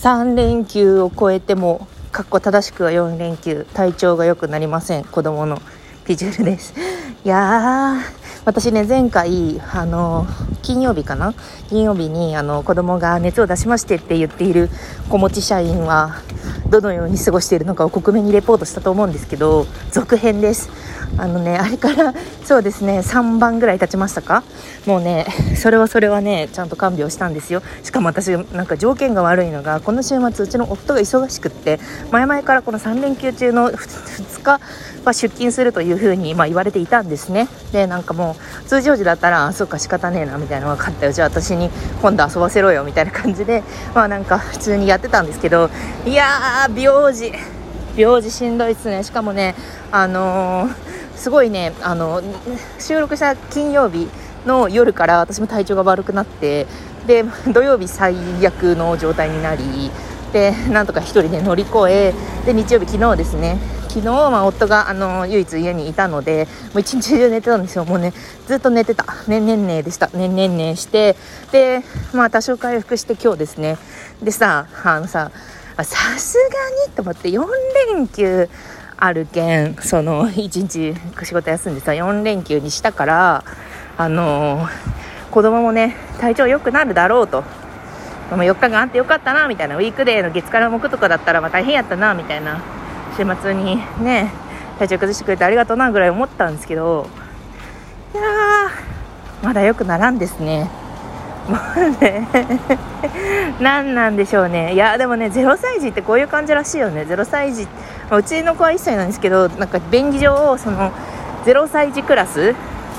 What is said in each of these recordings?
3連休を超えてもかっこ正しくは4連休体調が良くなりません。子供のピジュールです。いやー。私ね前回あの金曜日かな？金曜日にあの子供が熱を出しましてって言っている子持ち社員はどのように過ごしているのかを国民にレポートしたと思うんですけど続編です。あのねあれからそうですね3番ぐらい経ちましたか？もうねそれはそれはねちゃんと看病したんですよ。しかも私なんか条件が悪いのがこの週末うちの夫が忙しくって前々からこの3連休中の2日は出勤するというふうにまあ言われていたんですね。でなんかもう通常時だったらそうか仕方ねえなみたいなの分かったよじゃあ私に今度遊ばせろよみたいな感じでまあなんか普通にやってたんですけどいやー病児。病児しんどいっすね。しかもねあのー、すごいねあの収録した金曜日の夜から私も体調が悪くなってで土曜日最悪の状態になりでなんとか1人で乗り越えで日曜日昨日ですね昨日は夫があの唯一家にいたのでもう一日中寝てたんですよ。もうねずっと寝てた。ねんねんねでした。ねんねんねしてでまあ多少回復して今日ですね。でさあのささすがにと思って4連休あるけんその1日仕事休んでさ4連休にしたからあの子供もね体調良くなるだろうと。4日があってよかったなみたいな。ウィークデーの月から木とかだったらまあ大変やったなみたいな。週末にね体調崩してくれてありがとうなぐらい思ったんですけどいやーまだ良くならんですね。もうね 何なんでしょうね。いやでもね0歳児ってこういう感じらしいよね。0歳児うちの子は1歳なんですけどなんか便宜上その0歳児クラス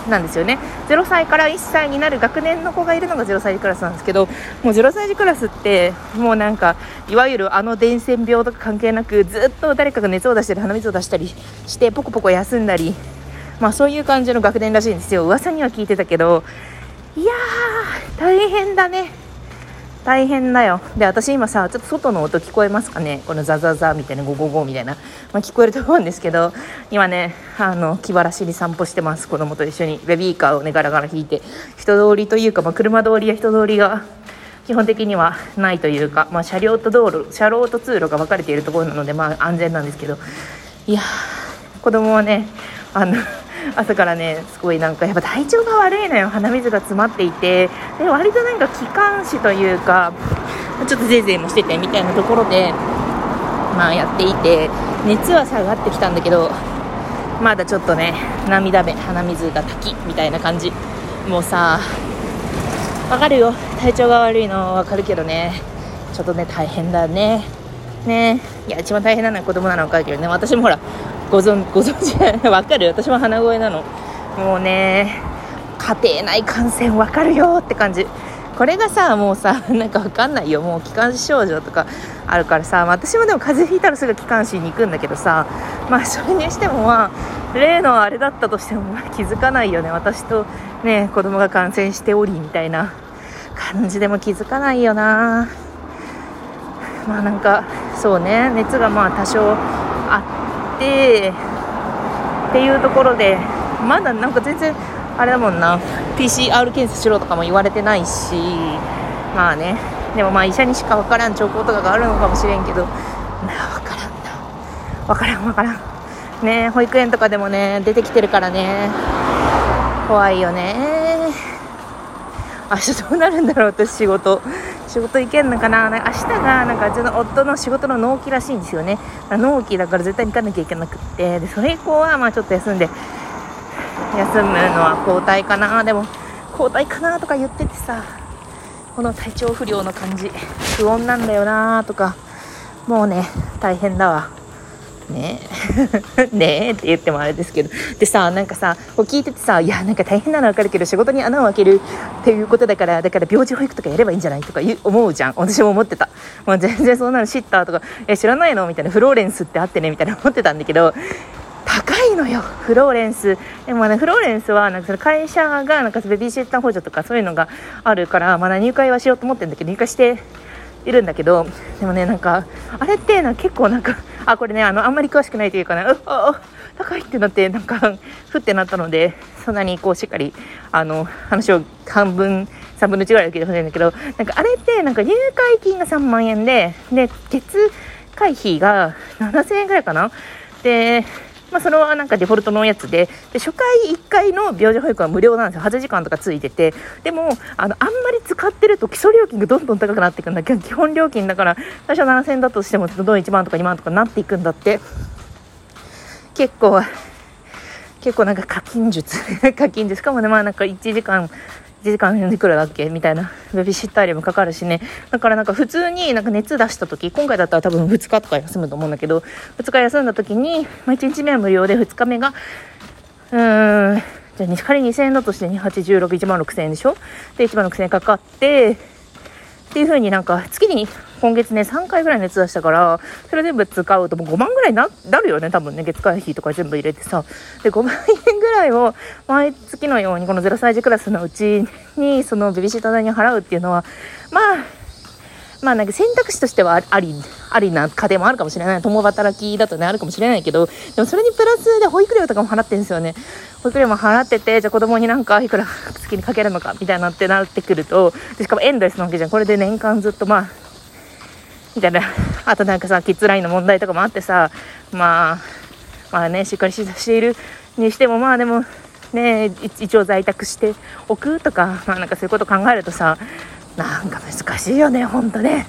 なんですよね。0歳から1歳になる学年の子がいるのが0歳児クラスなんですけどもう0歳児クラスってもうなんかいわゆるあの伝染病とか関係なくずっと誰かが熱を出したり鼻水を出したりしてポコポコ休んだりまあそういう感じの学年らしいんですよ。噂には聞いてたけどいやー大変だね。大変だよ。で私今さちょっと外の音聞こえますかね？このザザザみたいなゴゴゴみたいな、まあ、聞こえると思うんですけど今ねあの気晴らしに散歩してます。子供と一緒に。ベビーカーをねガラガラ引いて。人通りというか、まあ、車通りや人通りが基本的にはないというか、まあ、車両と道路車両と通路が分かれているところなので、まあ、安全なんですけど。いや子供はねあの 朝からねすごいなんかやっぱ体調が悪いのよ。鼻水が詰まっていて。で割となんか気管支というかちょっとゼーゼーもしててみたいなところでまあやっていて。熱は下がってきたんだけどまだちょっとね涙目鼻水が滝みたいな感じ。もうさわかるよ。体調が悪いのわかるけどね。ちょっとね大変だね。ね。いや一番大変なのは子供なのかけどね。私もほらご存ご存知 わかる？私も鼻声なの。もうね家庭内感染わかるよって感じ。これがさもうさ なんかわかんないよ。もう気管支症状とかあるからさ。私もでも風邪ひいたらすぐ気管支に行くんだけどさ。まあそれにしてもまあ例のあれだったとしても気づかないよね。私とね子供が感染しておりみたいな感じでも気づかないよな。まあなんかそうね。熱がまあ多少あってっていうところでまだなんか全然あれだもんな。PCR 検査しろとかも言われてないしまあね。でもまあ医者にしか分からん兆候とかがあるのかもしれんけど。な分からんな。分からん分からん。ね保育園とかでもね出てきてるからね。怖いよね。明日どうなるんだろう私仕事。仕事行けんのかな？なんか明日がなんかうちの夫の仕事の納期らしいんですよね。納期だから絶対に行かなきゃいけなくって。でそれ以降はまあちょっと休んで休むのは交代かな。でも交代かなとか言っててさこの体調不良の感じ不穏なんだよなとかもうね大変だわ。ね。え ねえって言ってもあれですけど。でさなんかさこう聞いててさいやなんか大変なの分かるけど仕事に穴を開けるっていうことだからだから病児保育とかやればいいんじゃないとか思うじゃん。私も思ってた。もう全然そんなの知ったとかえ知らないのみたいな。フローレンスってあってねみたいな思ってたんだけど高いのよフローレンス。でもねフローレンスはなんかその会社がなんかベビーシッター補助とかそういうのがあるからまだ入会はしようと思ってるんだけど入会しているんだけどでもねなんかあれってな結構なんかあこれねあのあんまり詳しくないというかねうあ高いってなってなんかふってなったのでそんなにこうしっかりあの話を半分3分の1ぐらいだけで欲しいんだけど、なんかあれってなんか入会金が3万円で、で、月会費が7000円ぐらいかな？で、まあ、それはなんかデフォルトのやつでで初回1回の病児保育は無料なんですよ。8時間とかついてて。でもあのあんまり使ってると基礎料金がどんどん高くなっていくんだ。け ど基本料金だから最初7000円だとしてもどんどん1万とか2万とかなっていくんだって。結構結構なんか課金術。課金術。しかもねまあなんか1時間1時間いくらだっけ？みたいな。ベビーシッター料もかかるしね。だからなんか普通になんか熱出した時今回だったら多分2日とか休むと思うんだけど2日休んだ時に、まあ、1日目は無料で2日目がうーんじゃあ仮に2000円だとして2816万6000円でしょ？で1万6000円かかってっていう風になんか月に今月ね3回ぐらい熱出したからそれ全部使うともう5万ぐらいになるよね多分ね月会費とか全部入れてさで5万円ぐらいを毎月のようにこの0歳児クラスのうちにそのベビーシッター代に払うっていうのはまあまあなんか選択肢としてはあり、ありな家庭もあるかもしれない。共働きだとね、あるかもしれないけど、でもそれにプラスで保育料とかも払ってるんですよね。保育料も払ってて、じゃあ子供になんかいくら月にかけるのかみたいなってなってくると、しかもエンドレスなわけじゃん。これで年間ずっとまあ、みたいな。あとなんかさ、キッズラインの問題とかもあってさ、まあ、まあね、しっかりしているにしても、まあでも、ね、一応在宅しておくとか、まあなんかそういうこと考えるとさ、なんか難しいよねほんとね。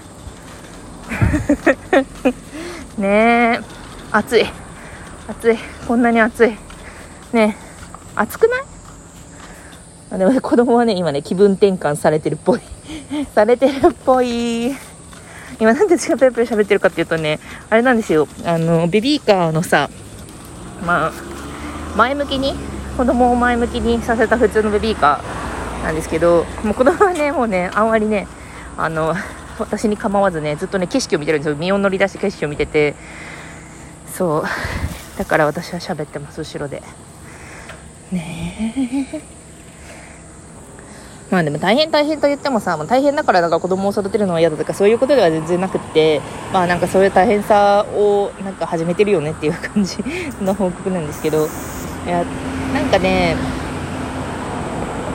ねえ暑い。暑い。こんなに暑い。ねえ暑くない？でも子供はね今ね気分転換されてるっぽい。されてるっぽい。今なんで私がペラペラ喋ってるかっていうとねあれなんですよ。あのベビーカーのさまあ前向きに子供を前向きにさせた普通のベビーカーなんですけどもう子供はねもうねあんまりねあの私に構わずねずっとね景色を見てるんですよ。身を乗り出して景色を見てて。そう。だから私は喋ってます後ろで。ねえ。まあでも大変大変と言ってもさ、もう大変だからなんか子供を育てるのは嫌だとかそういうことでは全然なくってまあなんかそういう大変さをなんか始めてるよねっていう感じの報告なんですけどいやなんかね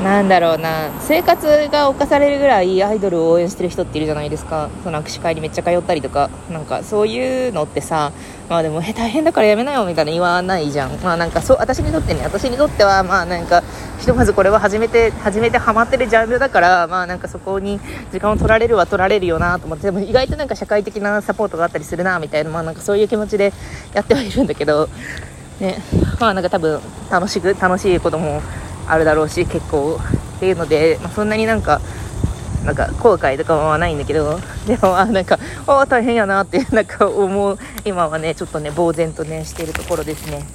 なんだろうな。生活が侵されるぐらいアイドルを応援してる人っているじゃないですか。その握手会にめっちゃ通ったりとか。なんかそういうのってさまあでもえ大変だからやめなよみたいな言わないじゃん。まあなんかそう私にとってね私にとってはまあなんかひとまずこれは初めて初めてハマってるジャンルだからまあなんかそこに時間を取られるは取られるよなと思って。でも意外となんか社会的なサポートがあったりするなみたいなまあなんかそういう気持ちでやってはいるんだけど。ね。まあなんか多分楽しく楽しいこともあるだろうし結構っていうので、まあ、そんなになんかなんか後悔とかはないんだけどでもあなんかあ大変やなって なんか思う今はねちょっとね呆然とねしているところですね。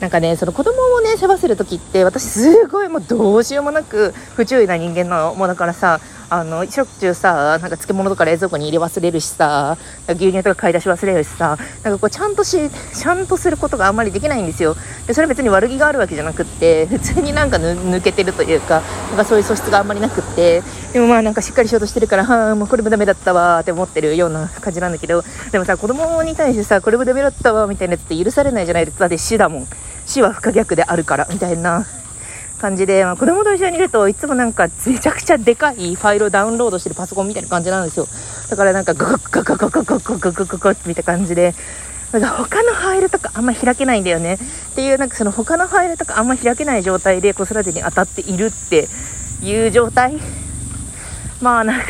なんかねその子供をね世話する時って私すごいもうどうしようもなく不注意な人間なのもうだからさあのしょっちゅうさなんか漬物とか冷蔵庫に入れ忘れるしさ牛乳とか買い出し忘れるしさなんかこうちゃんとしちゃんとすることがあんまりできないんですよ。でそれ別に悪気があるわけじゃなくって普通になんか抜けてるというかなんかそういう素質があんまりなくってでもまあなんかしっかりしようとしてるからはあもうこれもダメだったわって思ってるような感じなんだけどでもさ子供に対してさこれもダメだったわみたいなやつって許されないじゃない。ですかだって死だもん。死は不可逆であるからみたいな。感じで、まあ、子供と一緒にいるといつもなんかめちゃくちゃでかいファイルをダウンロードしてるパソコンみたいな感じなんですよ。だからなんかガガガガガガガガガガガガみたいな感じでなんか他のファイルとかあんま開けないんだよねっていうなんかその他のファイルとかあんま開けない状態で子育てに当たっているっていう状態まあなんか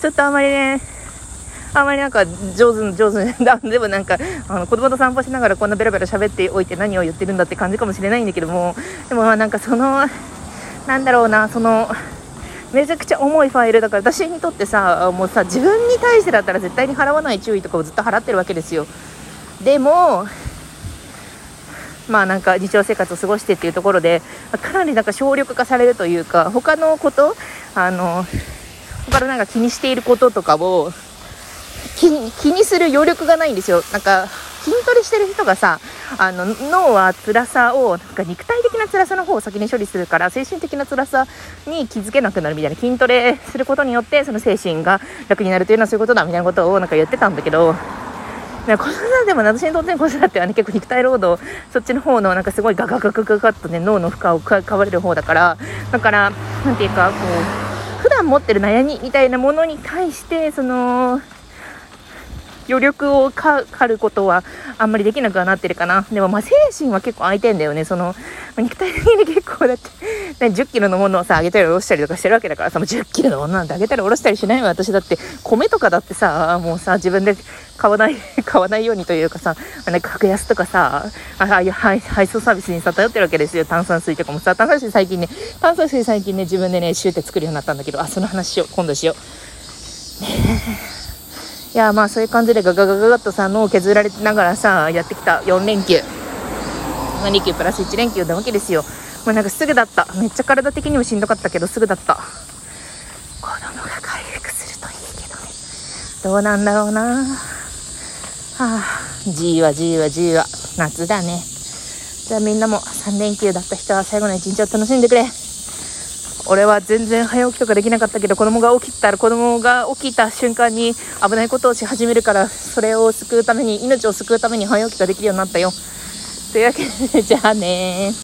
ちょっとあんまりねあまりなんか上手上手でもなんかあの子供と散歩しながらこんなベラベラ喋っておいて何を言ってるんだって感じかもしれないんだけどもでもまあなんかそのなんだろうなそのめちゃくちゃ重いファイルだから私にとってさもうさ自分に対してだったら絶対に払わない注意とかをずっと払ってるわけですよ。でもまあなんか日常生活を過ごしてっていうところでかなりなんか省力化されるというか他のことあの他のなんか気にしていることとかを気にする余力がないんですよ。なんか筋トレしてる人がさあの脳は辛さをなんか肉体的な辛さの方を先に処理するから精神的な辛さに気づけなくなるみたいな筋トレすることによってその精神が楽になるというのはそういうことだみたいなことをなんか言ってたんだけど子育てでも私にとっての子育てはね結構肉体労働そっちの方のなんかすごいガガガガガガッとね脳の負荷をかわれる方だからだからなんていうかこう普段持ってる悩みみたいなものに対してその余力をかることはあんまりできなくはなってるかな。でもまあ精神は結構空いてんだよね。その、肉体的に結構だって、ね、10キロのものをさ、あげたり下ろしたりとかしてるわけだからさ、もう10キロのものなんてあげたり下ろしたりしないわ。私だって、米とかだってさ、もうさ、自分で買わない、買わないようにというかさ、なんか格安とかさ、ああいう配送サービスにさ、頼ってるわけですよ。炭酸水とかもさ、炭酸水最近ね、炭酸水最近ね、自分でね、シューって作るようになったんだけど、あ、その話しよう。今度しよう。ねえ。いやまあそういう感じでガガガガガッとさ脳を削られながらさやってきた4連休。2連休プラス1連休なわけですよ。もうなんかすぐだった。めっちゃ体的にもしんどかったけどすぐだった。子供が回復するといいけどね。どうなんだろうな。はあ。じいわじいわじいわ。夏だね。じゃあみんなも3連休だった人は最後の一日を楽しんでくれ。俺は全然早起きとかできなかったけど子供が起きたら子供が起きた瞬間に危ないことをし始めるからそれを救うために命を救うために早起きができるようになったよ。というわけでじゃあね